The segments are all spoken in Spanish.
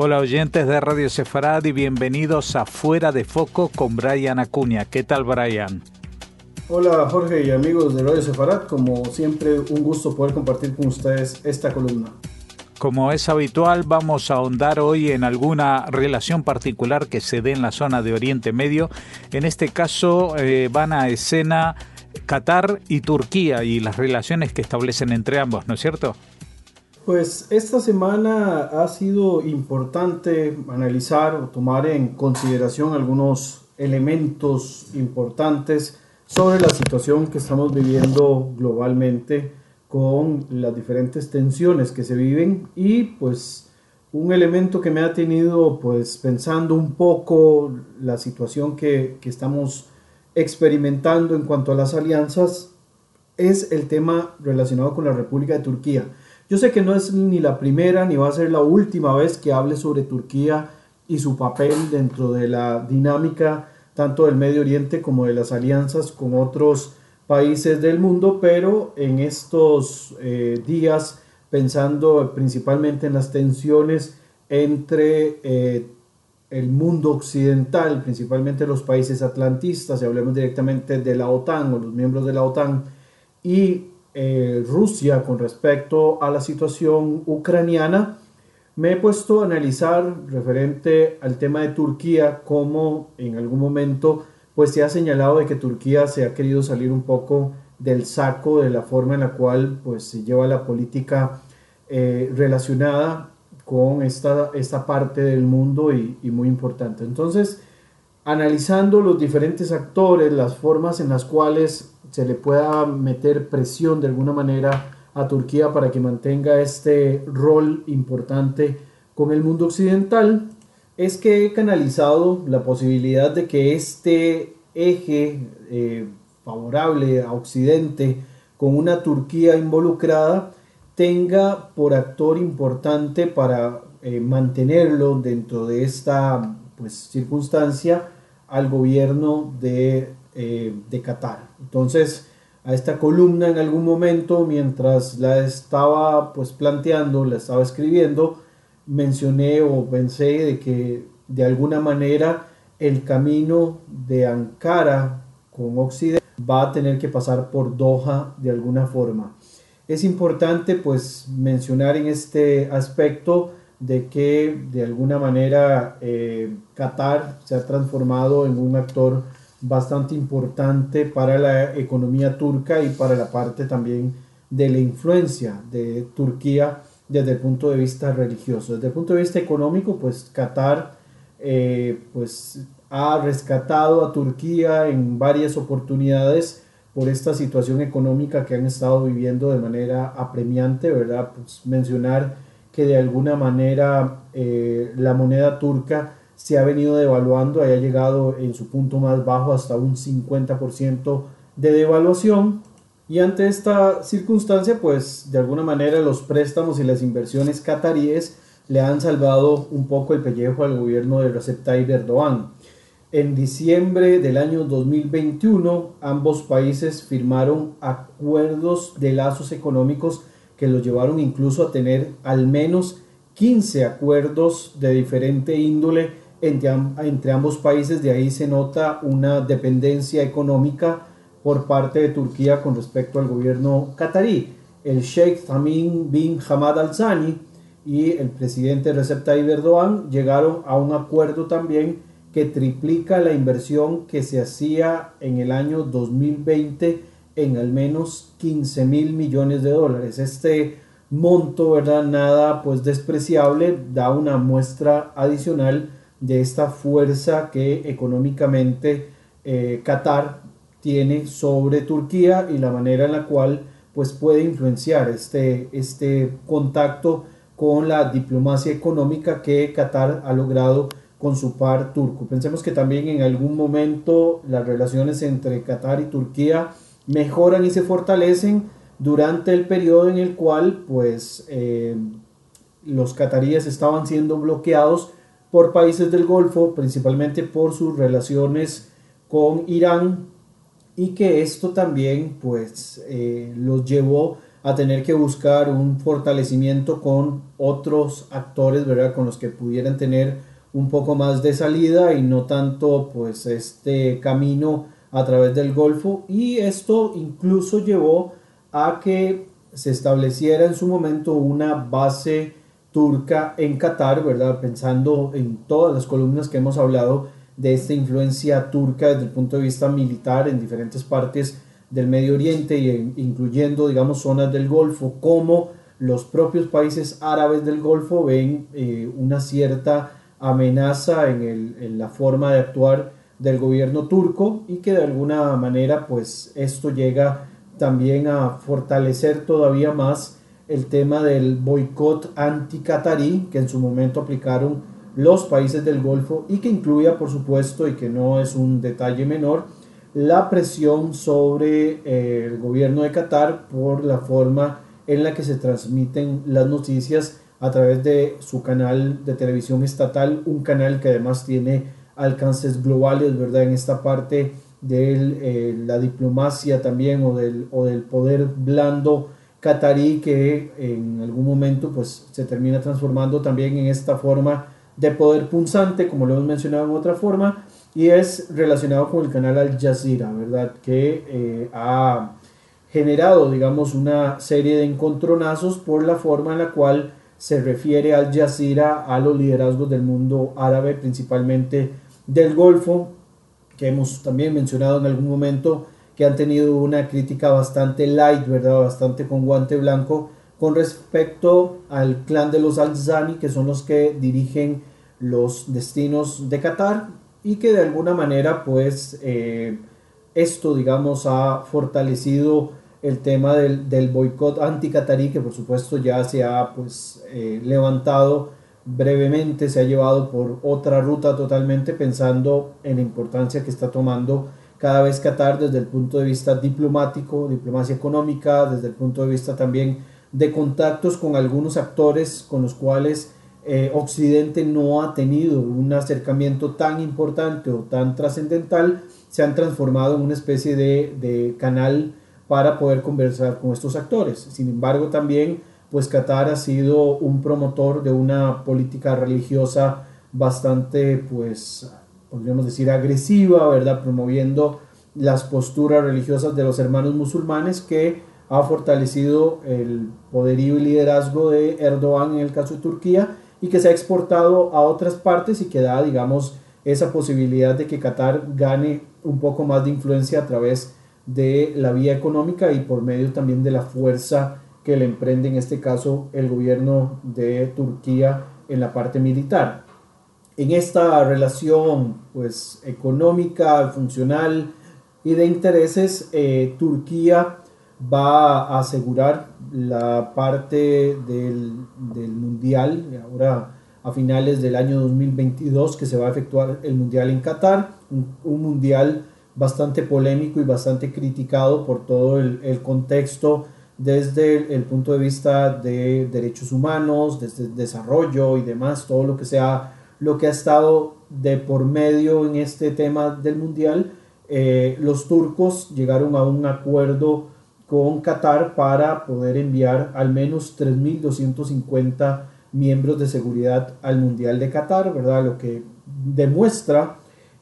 Hola oyentes de Radio Sefarad y bienvenidos a Fuera de Foco con Brian Acuña. ¿Qué tal Brian? Hola Jorge y amigos de Radio Sefarad, como siempre un gusto poder compartir con ustedes esta columna. Como es habitual, vamos a ahondar hoy en alguna relación particular que se dé en la zona de Oriente Medio. En este caso eh, van a escena Qatar y Turquía y las relaciones que establecen entre ambos, ¿no es cierto? Pues esta semana ha sido importante analizar o tomar en consideración algunos elementos importantes sobre la situación que estamos viviendo globalmente con las diferentes tensiones que se viven y pues un elemento que me ha tenido pues pensando un poco la situación que, que estamos experimentando en cuanto a las alianzas es el tema relacionado con la República de Turquía. Yo sé que no es ni la primera ni va a ser la última vez que hable sobre Turquía y su papel dentro de la dinámica tanto del Medio Oriente como de las alianzas con otros países del mundo, pero en estos eh, días, pensando principalmente en las tensiones entre eh, el mundo occidental, principalmente los países atlantistas, si hablemos directamente de la OTAN o los miembros de la OTAN, y eh, Rusia con respecto a la situación ucraniana, me he puesto a analizar referente al tema de Turquía, como en algún momento pues se ha señalado de que Turquía se ha querido salir un poco del saco de la forma en la cual pues se lleva la política eh, relacionada con esta, esta parte del mundo y, y muy importante. Entonces, analizando los diferentes actores, las formas en las cuales se le pueda meter presión de alguna manera a Turquía para que mantenga este rol importante con el mundo occidental, es que he canalizado la posibilidad de que este eje eh, favorable a Occidente con una Turquía involucrada tenga por actor importante para eh, mantenerlo dentro de esta pues, circunstancia al gobierno de, eh, de Qatar. Entonces, a esta columna en algún momento, mientras la estaba pues planteando, la estaba escribiendo, mencioné o pensé de que de alguna manera el camino de Ankara con Occidente va a tener que pasar por Doha de alguna forma. Es importante pues mencionar en este aspecto de que de alguna manera eh, Qatar se ha transformado en un actor bastante importante para la economía turca y para la parte también de la influencia de Turquía desde el punto de vista religioso. Desde el punto de vista económico, pues Qatar eh, pues ha rescatado a Turquía en varias oportunidades por esta situación económica que han estado viviendo de manera apremiante, ¿verdad? Pues mencionar que de alguna manera eh, la moneda turca se ha venido devaluando, haya llegado en su punto más bajo hasta un 50% de devaluación. Y ante esta circunstancia, pues de alguna manera los préstamos y las inversiones cataríes le han salvado un poco el pellejo al gobierno de Recep Tayyip Erdogan. En diciembre del año 2021, ambos países firmaron acuerdos de lazos económicos que los llevaron incluso a tener al menos 15 acuerdos de diferente índole entre, ambos países, de ahí se nota una dependencia económica por parte de Turquía con respecto al gobierno catarí. El Sheikh Tamim bin Hamad Al Thani y el presidente Recep Tayyip Erdogan llegaron a un acuerdo también que triplica la inversión que se hacía en el año 2020 en al menos 15 mil millones de dólares. Este monto, ¿verdad? Nada pues despreciable, da una muestra adicional de esta fuerza que económicamente eh, Qatar tiene sobre Turquía y la manera en la cual pues puede influenciar este, este contacto con la diplomacia económica que Qatar ha logrado con su par turco. Pensemos que también en algún momento las relaciones entre Qatar y Turquía mejoran y se fortalecen durante el periodo en el cual pues eh, los cataríes estaban siendo bloqueados por países del Golfo, principalmente por sus relaciones con Irán y que esto también pues eh, los llevó a tener que buscar un fortalecimiento con otros actores, ¿verdad? Con los que pudieran tener un poco más de salida y no tanto pues este camino a través del Golfo y esto incluso llevó a que se estableciera en su momento una base turca en Qatar, ¿verdad? Pensando en todas las columnas que hemos hablado de esta influencia turca desde el punto de vista militar en diferentes partes del Medio Oriente, y incluyendo, digamos, zonas del Golfo, como los propios países árabes del Golfo ven eh, una cierta amenaza en, en, la forma de actuar del gobierno turco y que de alguna manera pues esto llega también a fortalecer todavía más el tema del boicot anti-catarí que en su momento aplicaron los países del Golfo y que incluía por supuesto y que no es un detalle menor la presión sobre eh, el gobierno de Qatar por la forma en la que se transmiten las noticias a través de su canal de televisión estatal, un canal que además tiene alcances globales, ¿verdad? En esta parte de eh, la diplomacia también o del, o del poder blando catarí que en algún momento pues se termina transformando también en esta forma de poder punzante, como lo hemos mencionado en otra forma, y es relacionado con el canal Al Jazeera, ¿verdad? Que eh, ha generado, digamos, una serie de encontronazos por la forma en la cual se refiere Al Jazeera a los liderazgos del mundo árabe, principalmente del Golfo, que hemos también mencionado en algún momento, que han tenido una crítica bastante light, ¿verdad? Bastante con guante blanco con respecto al clan de los Al-Zani, que son los que dirigen los destinos de Qatar, y que de alguna manera pues eh, esto digamos ha fortalecido el tema del, del boicot anti-catarí que por supuesto ya se ha pues eh, levantado brevemente, se ha llevado por otra ruta totalmente pensando en la importancia que está tomando cada vez Qatar desde el punto de vista diplomático, diplomacia económica, desde el punto de vista también de contactos con algunos actores con los cuales eh, Occidente no ha tenido un acercamiento tan importante o tan trascendental, se han transformado en una especie de, canal para poder conversar con estos actores. Sin embargo, también, pues Qatar ha sido un promotor de una política religiosa bastante, pues, podríamos decir, agresiva, ¿verdad? Promoviendo las posturas religiosas de los hermanos musulmanes que ha fortalecido el poderío y liderazgo de Erdogan en el caso de Turquía y que se ha exportado a otras partes y que da, digamos, esa posibilidad de que Qatar gane un poco más de influencia a través de la vía económica y por medio también de la fuerza que le emprende en este caso el gobierno de Turquía en la parte militar. En esta relación pues económica, funcional y de intereses, eh, Turquía va a asegurar la parte del, mundial, ahora a finales del año 2022 que se va a efectuar el mundial en Qatar, un, mundial bastante polémico y bastante criticado por todo el, contexto desde el, punto de vista de derechos humanos, desde desarrollo y demás, todo lo que sea, lo que ha estado de por medio en este tema del mundial. Eh, los turcos llegaron a un acuerdo con Qatar para poder enviar al menos 3.250 miembros de seguridad al Mundial de Qatar, ¿verdad? Lo que demuestra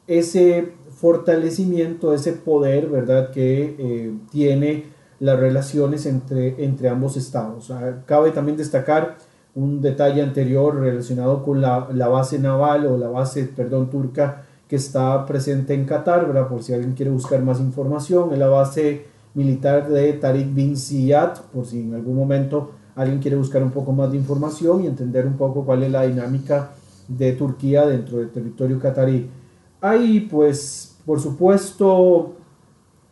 ese fortalecimiento, ese poder, ¿verdad? Que eh, tiene las relaciones entre, entre ambos estados. Cabe también destacar un detalle anterior relacionado con la, la, base naval o la base, perdón, turca que está presente en Qatar, ¿verdad? Por si alguien quiere buscar más información, es la base militar de Tariq bin Ziyad, por si en algún momento alguien quiere buscar un poco más de información y entender un poco cuál es la dinámica de Turquía dentro del territorio catarí. Hay pues por supuesto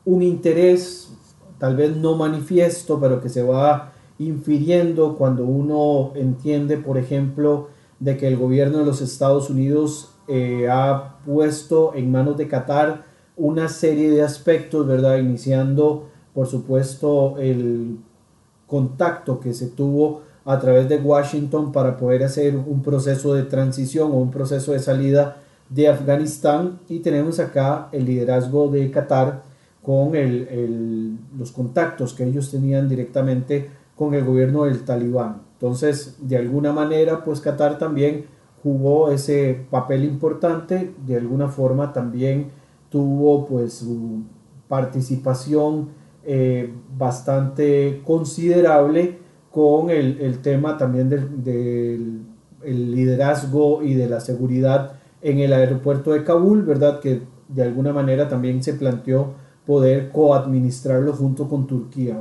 un interés tal vez no manifiesto, pero que se va infiriendo cuando uno entiende, por ejemplo, de que el gobierno de los Estados Unidos eh, ha puesto en manos de Qatar una serie de aspectos, ¿verdad? Iniciando por supuesto, el contacto que se tuvo a través de Washington para poder hacer un proceso de transición o un proceso de salida de Afganistán y tenemos acá el liderazgo de Qatar con los contactos que ellos tenían directamente con el gobierno del talibán. Entonces, de alguna manera, pues Qatar también jugó ese papel importante, de alguna forma también tuvo pues su participación eh, bastante considerable con el, tema también del, liderazgo y de la seguridad en el aeropuerto de Kabul, ¿verdad? Que de alguna manera también se planteó poder coadministrarlo junto con Turquía.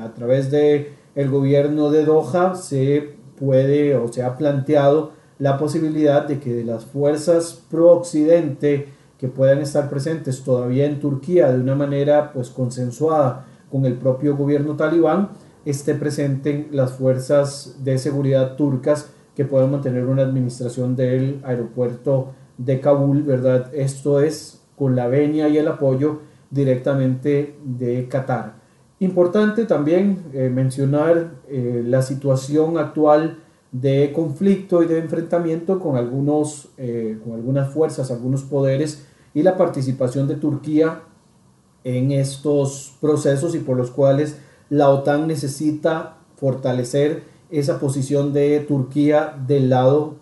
A través de el gobierno de Doha se puede o se ha planteado la posibilidad de que las fuerzas pro occidente que puedan estar presentes todavía en Turquía de una manera pues consensuada con el propio gobierno talibán esté presente las fuerzas de seguridad turcas que puedan mantener una administración del aeropuerto de Kabul, ¿verdad? Esto es con la venia y el apoyo directamente de Qatar. Importante también eh, mencionar eh, la situación actual de conflicto y de enfrentamiento con, algunos, eh, con algunas fuerzas, algunos poderes y la participación de Turquía en estos procesos y por los cuales la OTAN necesita fortalecer esa posición de Turquía del lado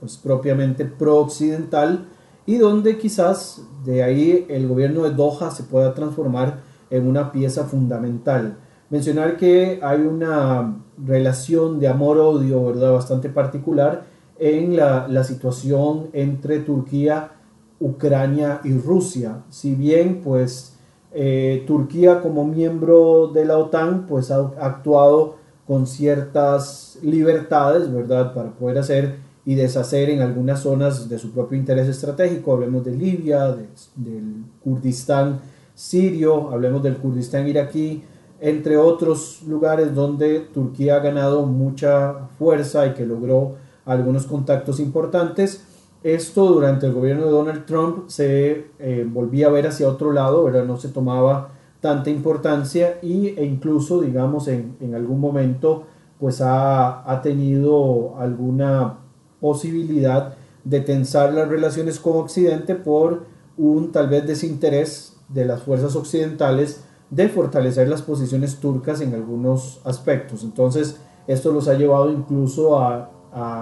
pues, propiamente pro-occidental y donde quizás de ahí el gobierno de Doha se pueda transformar en una pieza fundamental. Mencionar que hay una relación de amor-odio ¿verdad? bastante particular en la, situación entre Turquía, Ucrania y Rusia. Si bien pues eh, Turquía como miembro de la OTAN pues ha actuado con ciertas libertades, ¿verdad? Para poder hacer y deshacer en algunas zonas de su propio interés estratégico. Hablemos de Libia, del Kurdistán sirio, hablemos del Kurdistán iraquí, entre otros lugares donde Turquía ha ganado mucha fuerza y que logró algunos contactos importantes. Esto durante el gobierno de Donald Trump se eh, volvía a ver hacia otro lado, ¿verdad? no se tomaba tanta importancia y, e incluso, digamos, en, en algún momento pues ha, ha, tenido alguna posibilidad de tensar las relaciones con Occidente por un tal vez desinterés de las fuerzas occidentales de fortalecer las posiciones turcas en algunos aspectos. Entonces, esto los ha llevado incluso a,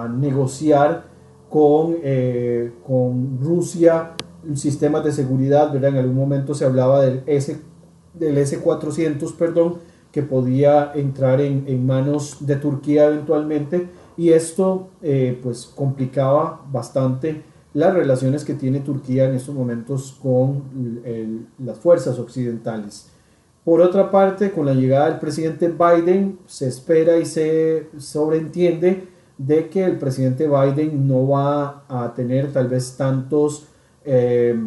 negociar con, eh, con Rusia sistemas de seguridad, ¿verdad? En algún momento se hablaba del, S, del S-400, perdón, que podía entrar en, manos de Turquía eventualmente, y esto eh, pues complicaba bastante las relaciones que tiene Turquía en estos momentos con las fuerzas occidentales. Por otra parte, con la llegada del presidente Biden, se espera y se sobreentiende de que el presidente Biden no va a tener tal vez tantos eh,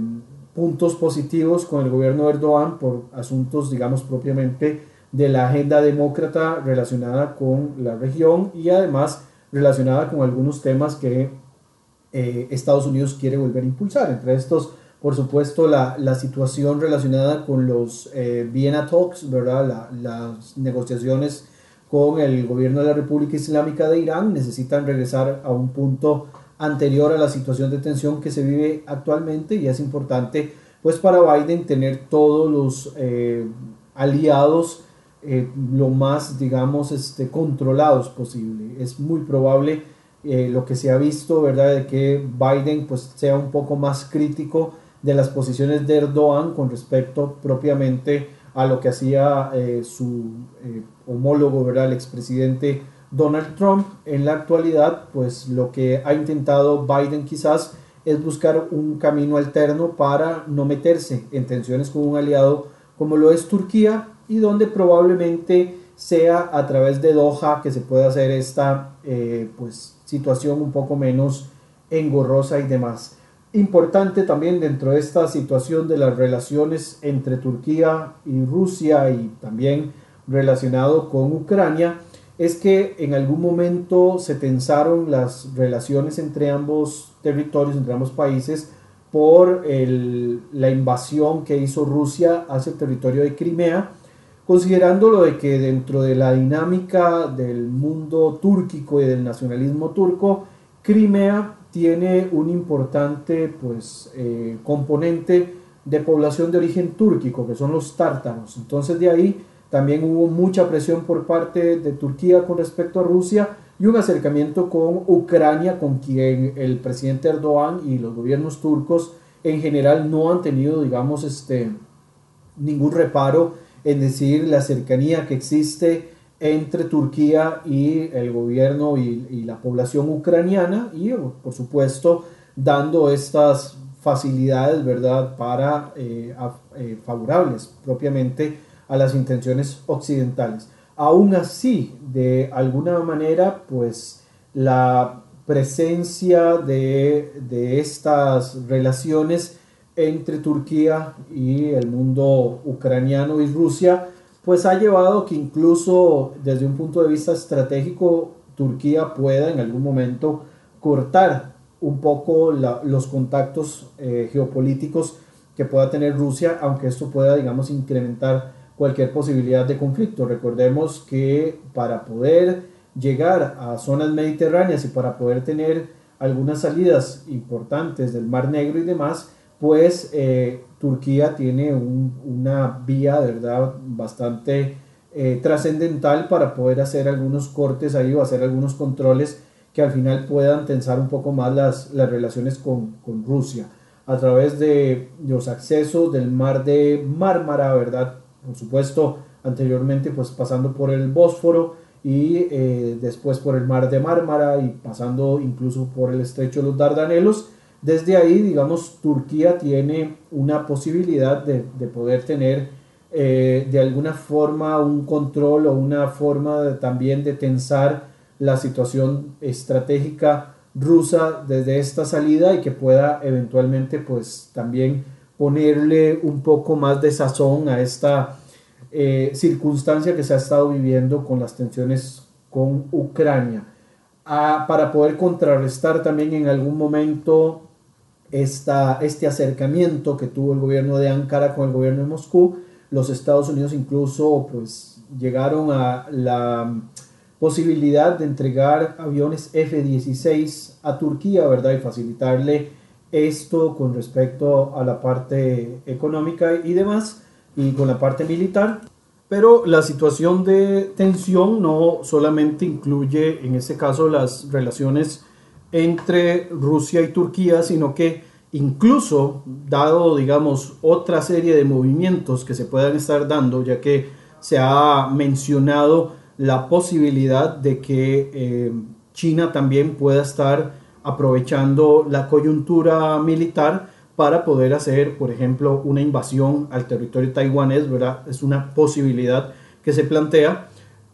puntos positivos con el gobierno de Erdogan por asuntos, digamos, propiamente de la agenda demócrata relacionada con la región y además relacionada con algunos temas que eh, Estados Unidos quiere volver a impulsar. Entre estos, por supuesto, la, la situación relacionada con los eh, Vienna Talks, ¿verdad? las negociaciones con el gobierno de la República Islámica de Irán necesitan regresar a un punto anterior a la situación de tensión que se vive actualmente y es importante pues para Biden tener todos los eh, aliados lo más digamos este, controlados posible. Es muy probable eh, lo que se ha visto, ¿verdad? De que Biden pues sea un poco más crítico de las posiciones de Erdogan con respecto propiamente a lo que hacía eh, su eh, homólogo, ¿verdad? El expresidente Donald Trump. En la actualidad, pues lo que ha intentado Biden quizás es buscar un camino alterno para no meterse en tensiones con un aliado como lo es Turquía y donde probablemente sea a través de Doha que se pueda hacer esta pues situación un poco menos engorrosa y demás. Importante también dentro de esta situación de las relaciones entre Turquía y Rusia y también relacionado con Ucrania es que en algún momento se tensaron las relaciones entre ambos territorios, entre ambos países, por la invasión que hizo Rusia hacia el territorio de Crimea considerándolo de que dentro de la dinámica del mundo túrquico y del nacionalismo turco, Crimea tiene un importante pues, eh, componente de población de origen túrquico, que son los tártaros. Entonces de ahí también hubo mucha presión por parte de Turquía con respecto a Rusia y un acercamiento con Ucrania, con quien el presidente Erdogan y los gobiernos turcos en general no han tenido, digamos, este, ningún reparo en decir la cercanía que existe entre Turquía y el gobierno y, la población ucraniana y, por supuesto, dando estas facilidades, ¿verdad?, para eh, eh, favorables propiamente a las intenciones occidentales. Aún así, de alguna manera, pues la presencia de, estas relaciones entre Turquía y el mundo ucraniano y Rusia, pues ha llevado que incluso desde un punto de vista estratégico Turquía pueda en algún momento cortar un poco los contactos eh, geopolíticos que pueda tener Rusia, aunque esto pueda, digamos, incrementar cualquier posibilidad de conflicto. Recordemos que para poder llegar a zonas mediterráneas y para poder tener algunas salidas importantes del Mar Negro y demás, pues eh, Turquía tiene una vía, de verdad, bastante eh, trascendental para poder hacer algunos cortes ahí o hacer algunos controles que al final puedan tensar un poco más las, las relaciones con, con Rusia a través de los accesos del mar de Mármara, ¿verdad? por supuesto, anteriormente pues pasando por el Bósforo y eh, después por el mar de Mármara y pasando incluso por el estrecho de los Dardanelos. Desde ahí, digamos, Turquía tiene una posibilidad de, poder tener eh, de alguna forma un control o una forma también de tensar la situación estratégica rusa desde esta salida y que pueda eventualmente pues también ponerle un poco más de sazón a esta eh, circunstancia que se ha estado viviendo con las tensiones con Ucrania. Ah, para poder contrarrestar también en algún momento esta, este acercamiento que tuvo el gobierno de Ankara con el gobierno de Moscú, los Estados Unidos incluso pues llegaron a la posibilidad de entregar aviones F-16 a Turquía, ¿verdad? Y facilitarle esto con respecto a la parte económica y demás y con la parte militar. Pero la situación de tensión no solamente incluye en este caso las relaciones entre Rusia y Turquía, sino que incluso dado, digamos, otra serie de movimientos que se puedan estar dando, ya que se ha mencionado la posibilidad de que eh, China también pueda estar aprovechando la coyuntura militar para poder hacer, por ejemplo, una invasión al territorio taiwanés, ¿verdad? Es una posibilidad que se plantea.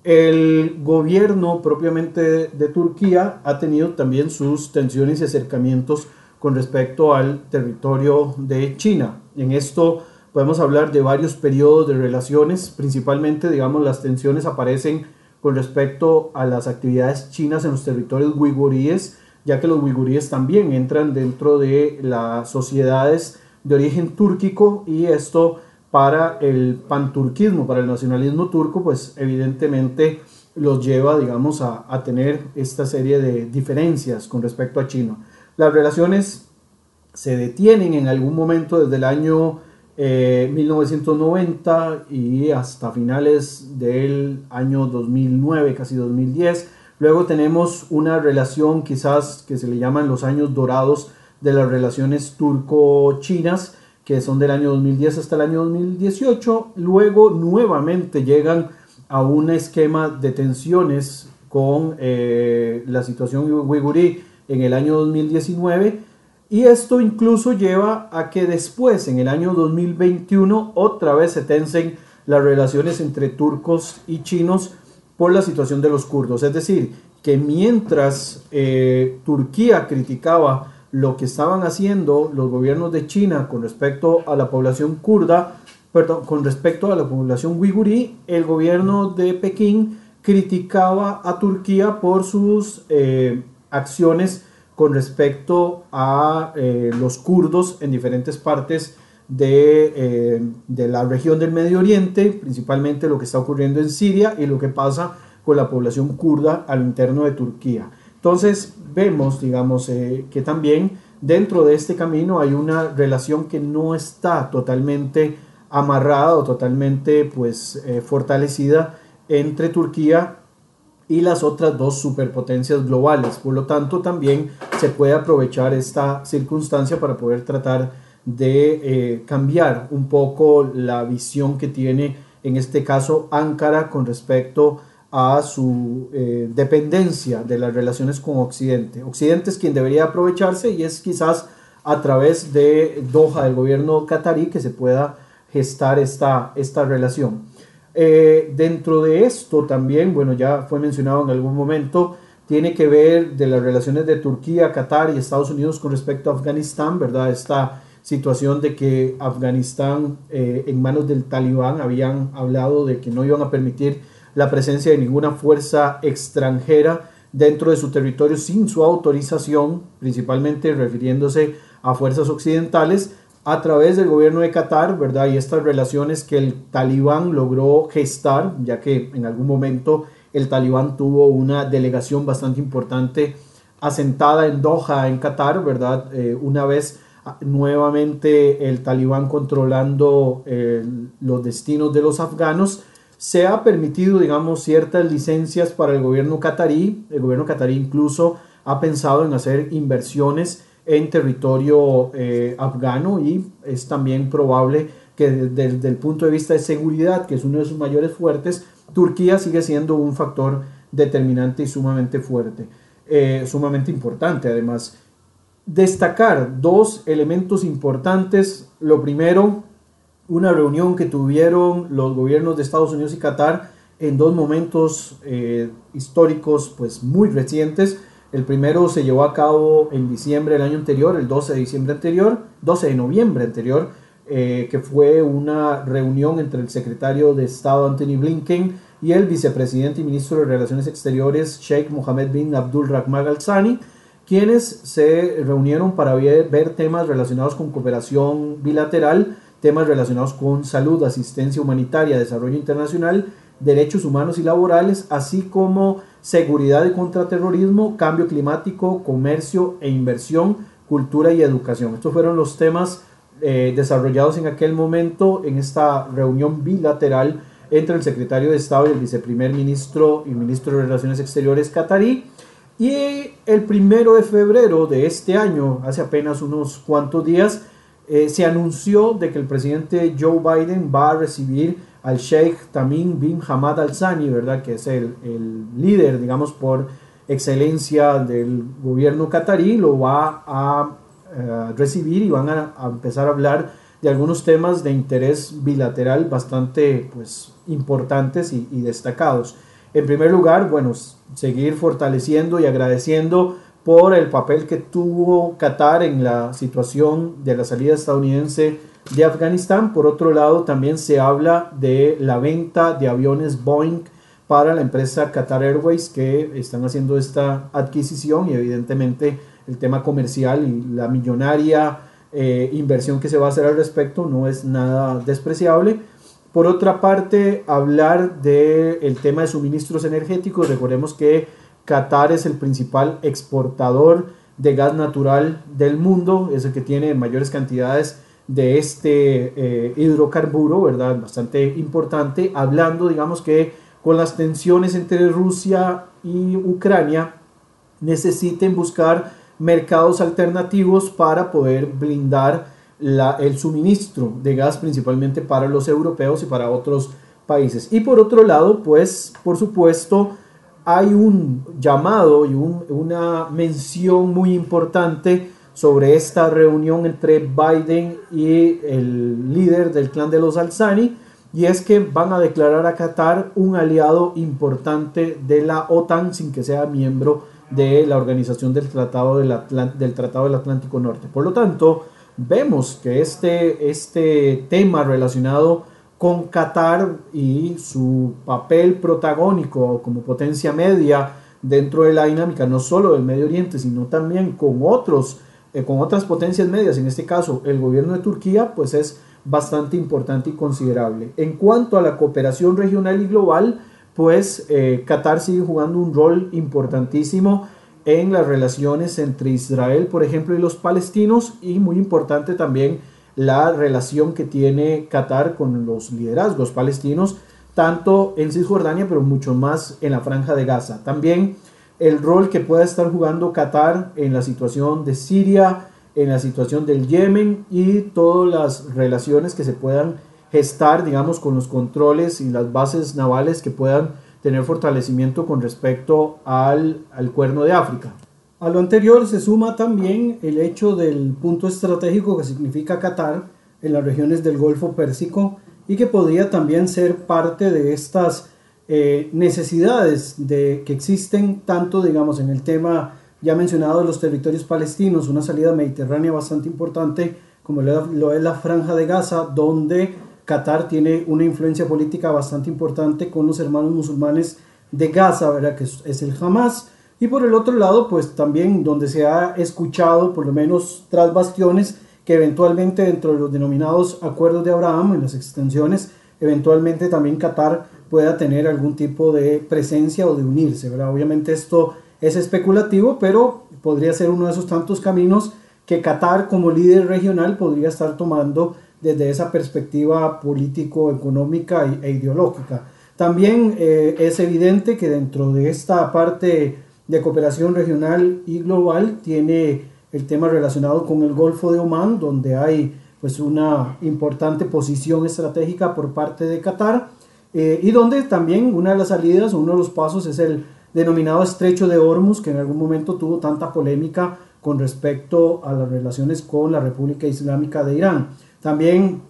El gobierno propiamente de Turquía ha tenido también sus tensiones y acercamientos con respecto al territorio de China. En esto podemos hablar de varios periodos de relaciones, principalmente, digamos, las tensiones aparecen con respecto a las actividades chinas en los territorios uiguríes, ya que los uiguríes también entran dentro de las sociedades de origen túrquico y esto para el panturquismo, para el nacionalismo turco, pues evidentemente los lleva, digamos, a, tener esta serie de diferencias con respecto a China. Las relaciones se detienen en algún momento desde el año 1990 eh, y hasta finales del año 2009, casi 2010, Luego tenemos una relación quizás que se le llaman los años dorados de las relaciones turco-chinas, que son del año 2010 hasta el año 2018. Luego nuevamente llegan a un esquema de tensiones con eh, la situación uigurí en el año 2019 y esto incluso lleva a que después, en el año 2021, otra vez se tensen las relaciones entre turcos y chinos por la situación de los kurdos. Es decir, que mientras eh, Turquía criticaba lo que estaban haciendo los gobiernos de China con respecto a la población kurda, perdón, con respecto a la población uigurí, el gobierno de Pekín criticaba a Turquía por sus eh, acciones con respecto a eh, los kurdos en diferentes partes eh, de, la región del Medio Oriente, principalmente lo que está ocurriendo en Siria y lo que pasa con la población kurda al interno de Turquía. Entonces vemos, digamos, eh, que también dentro de este camino hay una relación que no está totalmente amarrada o totalmente pues eh, fortalecida entre Turquía y las otras dos superpotencias globales. Por lo tanto, también se puede aprovechar esta circunstancia para poder tratar de eh, cambiar un poco la visión que tiene en este caso Ankara con respecto a su eh, dependencia de las relaciones con Occidente. Occidente es quien debería aprovecharse y es quizás a través de Doha, del gobierno catarí, que se pueda gestar esta, esta relación. Eh, dentro de esto también, bueno, ya fue mencionado en algún momento, tiene que ver de las relaciones de Turquía, Qatar y Estados Unidos con respecto a Afganistán, ¿verdad? Esta situación de que Afganistán eh, en manos del talibán habían hablado de que no iban a permitir la presencia de ninguna fuerza extranjera dentro de su territorio sin su autorización, principalmente refiriéndose a fuerzas occidentales, a través del gobierno de Qatar, ¿verdad? Y estas relaciones que el talibán logró gestar, ya que en algún momento el talibán tuvo una delegación bastante importante asentada en Doha, en Qatar, ¿verdad? Eh, una vez nuevamente el talibán controlando eh, los destinos de los afganos, se ha permitido, digamos, ciertas licencias para el gobierno catarí. El gobierno catarí incluso ha pensado en hacer inversiones en territorio eh, afgano y es también probable que desde, el punto de vista de seguridad, que es uno de sus mayores fuertes, Turquía sigue siendo un factor determinante y sumamente fuerte, eh, sumamente importante además destacar dos elementos importantes. Lo primero, una reunión que tuvieron los gobiernos de Estados Unidos y Qatar en dos momentos eh, históricos pues muy recientes. El primero se llevó a cabo en diciembre del año anterior, el 12 de diciembre anterior, 12 de noviembre anterior, eh, que fue una reunión entre el secretario de Estado Anthony Blinken y el vicepresidente y ministro de Relaciones Exteriores Sheikh Mohammed bin Abdul Rahman Al Thani quienes se reunieron para ver, temas relacionados con cooperación bilateral, temas relacionados con salud, asistencia humanitaria, desarrollo internacional, derechos humanos y laborales, así como seguridad y contraterrorismo, cambio climático, comercio e inversión, cultura y educación. Estos fueron los temas eh, desarrollados en aquel momento en esta reunión bilateral entre el secretario de Estado y el viceprimer ministro y ministro de Relaciones Exteriores catarí y el primero de febrero de este año, hace apenas unos cuantos días, eh, se anunció de que el presidente Joe Biden va a recibir al Sheikh Tamim bin Hamad Al Thani, ¿verdad? Que es el, líder, digamos, por excelencia del gobierno catarí, lo va a eh, recibir y van a, empezar a hablar de algunos temas de interés bilateral bastante pues, importantes y destacados. En primer lugar, bueno, seguir fortaleciendo y agradeciendo por el papel que tuvo Qatar en la situación de la salida estadounidense de Afganistán. Por otro lado, también se habla de la venta de aviones Boeing para la empresa Qatar Airways que están haciendo esta adquisición y evidentemente el tema comercial y la millonaria eh, inversión que se va a hacer al respecto no es nada despreciable. Por otra parte, hablar del tema de suministros energéticos. Recordemos que Qatar es el principal exportador de gas natural del mundo, es el que tiene mayores cantidades de este eh, hidrocarburo, ¿verdad? Bastante importante, hablando, digamos que con las tensiones entre Rusia y Ucrania, necesiten buscar mercados alternativos para poder blindar el suministro de gas principalmente para los europeos y para otros países. Y por otro lado, pues por supuesto hay un llamado y una mención muy importante sobre esta reunión entre Biden y el líder del clan de los Alzani, y es que van a declarar a Qatar un aliado importante de la OTAN sin que sea miembro de la organización del Tratado del, Atlántico Norte. Por lo tanto, vemos que este, este tema relacionado con Qatar y su papel protagónico como potencia media dentro de la dinámica no solo del Medio Oriente, sino también con otros eh, con otras potencias medias, en este caso el gobierno de Turquía, pues es bastante importante y considerable. En cuanto a la cooperación regional y global, pues eh, Qatar sigue jugando un rol importantísimo en las relaciones entre Israel, por ejemplo, y los palestinos, y muy importante también la relación que tiene Qatar con los liderazgos palestinos, tanto en Cisjordania, pero mucho más en la franja de Gaza. También el rol que pueda estar jugando Qatar en la situación de Siria, en la situación del Yemen y todas las relaciones que se puedan gestar, digamos, con los controles y las bases navales que puedan tener fortalecimiento con respecto al, al cuerno de África. A lo anterior se suma también el hecho del punto estratégico que significa Qatar en las regiones del Golfo Pérsico y que podría también ser parte de estas eh, necesidades de, que existen tanto, digamos, en el tema ya mencionado de los territorios palestinos, una salida mediterránea bastante importante, como lo es la franja de Gaza, donde Qatar tiene una influencia política bastante importante con los hermanos musulmanes de Gaza, ¿verdad? que es el Hamas, y por el otro lado, pues también donde se ha escuchado, por lo menos tras bastiones, que eventualmente dentro de los denominados acuerdos de Abraham, en las extensiones, eventualmente también Qatar pueda tener algún tipo de presencia o de unirse, ¿verdad? Obviamente esto es especulativo, pero podría ser uno de esos tantos caminos que Qatar como líder regional podría estar tomando desde esa perspectiva político-económica e ideológica. También eh, es evidente que dentro de esta parte de cooperación regional y global tiene el tema relacionado con el Golfo de Omán, donde hay pues una importante posición estratégica por parte de Qatar eh, y donde también una de las salidas, uno de los pasos es el denominado estrecho de Hormuz, que en algún momento tuvo tanta polémica con respecto a las relaciones con la República Islámica de Irán. También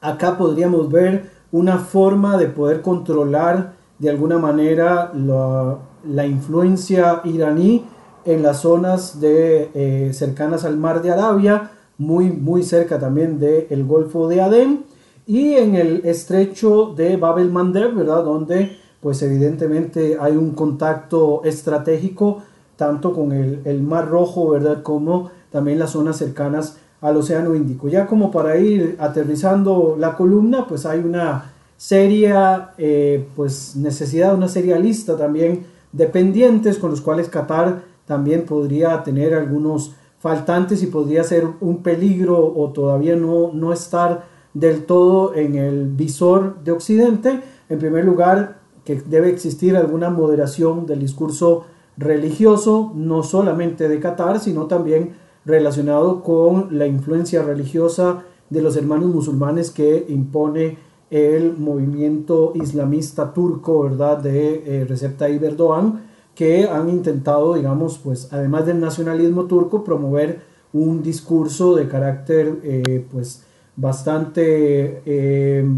acá podríamos ver una forma de poder controlar de alguna manera la, la influencia iraní en las zonas de, eh, cercanas al mar de Arabia, muy, muy cerca también del Golfo de Adén y en el estrecho de Bab el Mandeb, ¿verdad? Donde pues evidentemente hay un contacto estratégico tanto con el, Mar Rojo, ¿verdad? Como también las zonas cercanas al Océano Índico. Ya como para ir aterrizando la columna, pues hay una seria eh, pues necesidad, una seria lista también dependientes con los cuales Qatar también podría tener algunos faltantes y podría ser un peligro o todavía no, no estar del todo en el visor de Occidente. En primer lugar, que debe existir alguna moderación del discurso religioso, no solamente de Qatar, sino también relacionado con la influencia religiosa de los hermanos musulmanes que impone el movimiento islamista turco, ¿verdad?, de eh, Recep Tayyip Erdogan, que han intentado, digamos, pues además del nacionalismo turco, promover un discurso de carácter, eh, pues, bastante eh,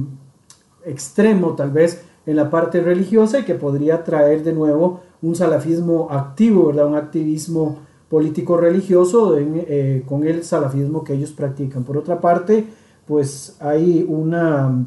extremo, tal vez, en la parte religiosa y que podría traer de nuevo un salafismo activo, ¿verdad?, un activismo político religioso con el salafismo que ellos practican. Por otra parte, pues hay una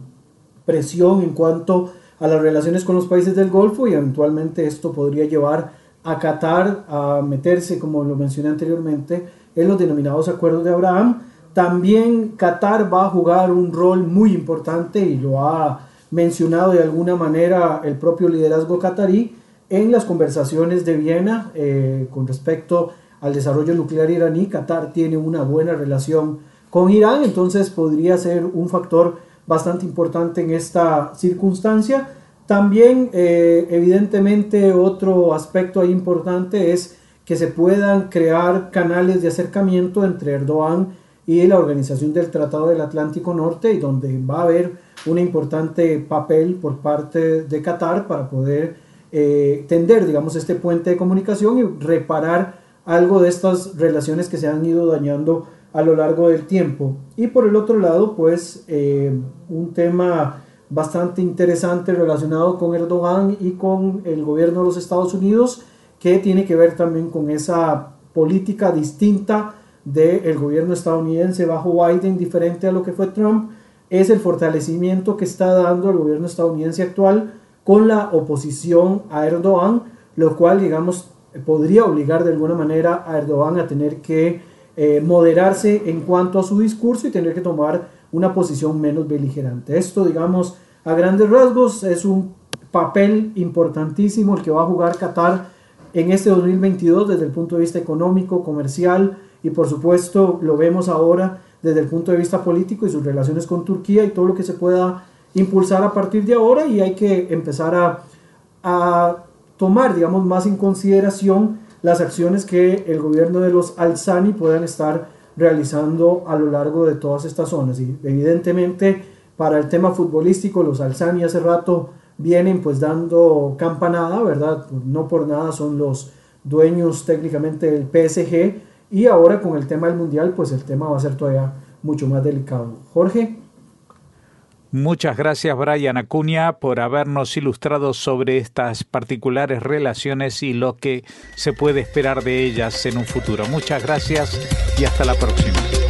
presión en cuanto a las relaciones con los países del Golfo y eventualmente esto podría llevar a Qatar a meterse, como lo mencioné anteriormente, en los denominados acuerdos de Abraham. También Qatar va a jugar un rol muy importante y lo ha mencionado de alguna manera el propio liderazgo qatarí en las conversaciones de Viena eh, con respecto al desarrollo nuclear iraní. Qatar tiene una buena relación con Irán, entonces podría ser un factor bastante importante en esta circunstancia. También, eh, evidentemente, otro aspecto ahí importante es que se puedan crear canales de acercamiento entre Erdogan y la Organización del Tratado del Atlántico Norte, y donde va a haber un importante papel por parte de Qatar para poder eh, tender, digamos, este puente de comunicación y reparar algo de estas relaciones que se han ido dañando a lo largo del tiempo. Y por el otro lado, pues eh, un tema bastante interesante relacionado con Erdogan y con el gobierno de los Estados Unidos, que tiene que ver también con esa política distinta del gobierno estadounidense bajo Biden, diferente a lo que fue Trump, es el fortalecimiento que está dando el gobierno estadounidense actual con la oposición a Erdogan, lo cual, digamos, podría obligar de alguna manera a Erdogan a tener que eh, moderarse en cuanto a su discurso y tener que tomar una posición menos beligerante. Esto, digamos, a grandes rasgos es un papel importantísimo el que va a jugar Qatar en este 2022 desde el punto de vista económico, comercial y por supuesto lo vemos ahora desde el punto de vista político y sus relaciones con Turquía y todo lo que se pueda impulsar a partir de ahora y hay que empezar a, a tomar, digamos, más en consideración las acciones que el gobierno de los Alzani puedan estar realizando a lo largo de todas estas zonas. Y evidentemente para el tema futbolístico, los Alzani hace rato vienen pues dando campanada, ¿verdad? No por nada son los dueños técnicamente del PSG y ahora con el tema del Mundial pues el tema va a ser todavía mucho más delicado. Jorge. Muchas gracias Brian Acuña por habernos ilustrado sobre estas particulares relaciones y lo que se puede esperar de ellas en un futuro. Muchas gracias y hasta la próxima.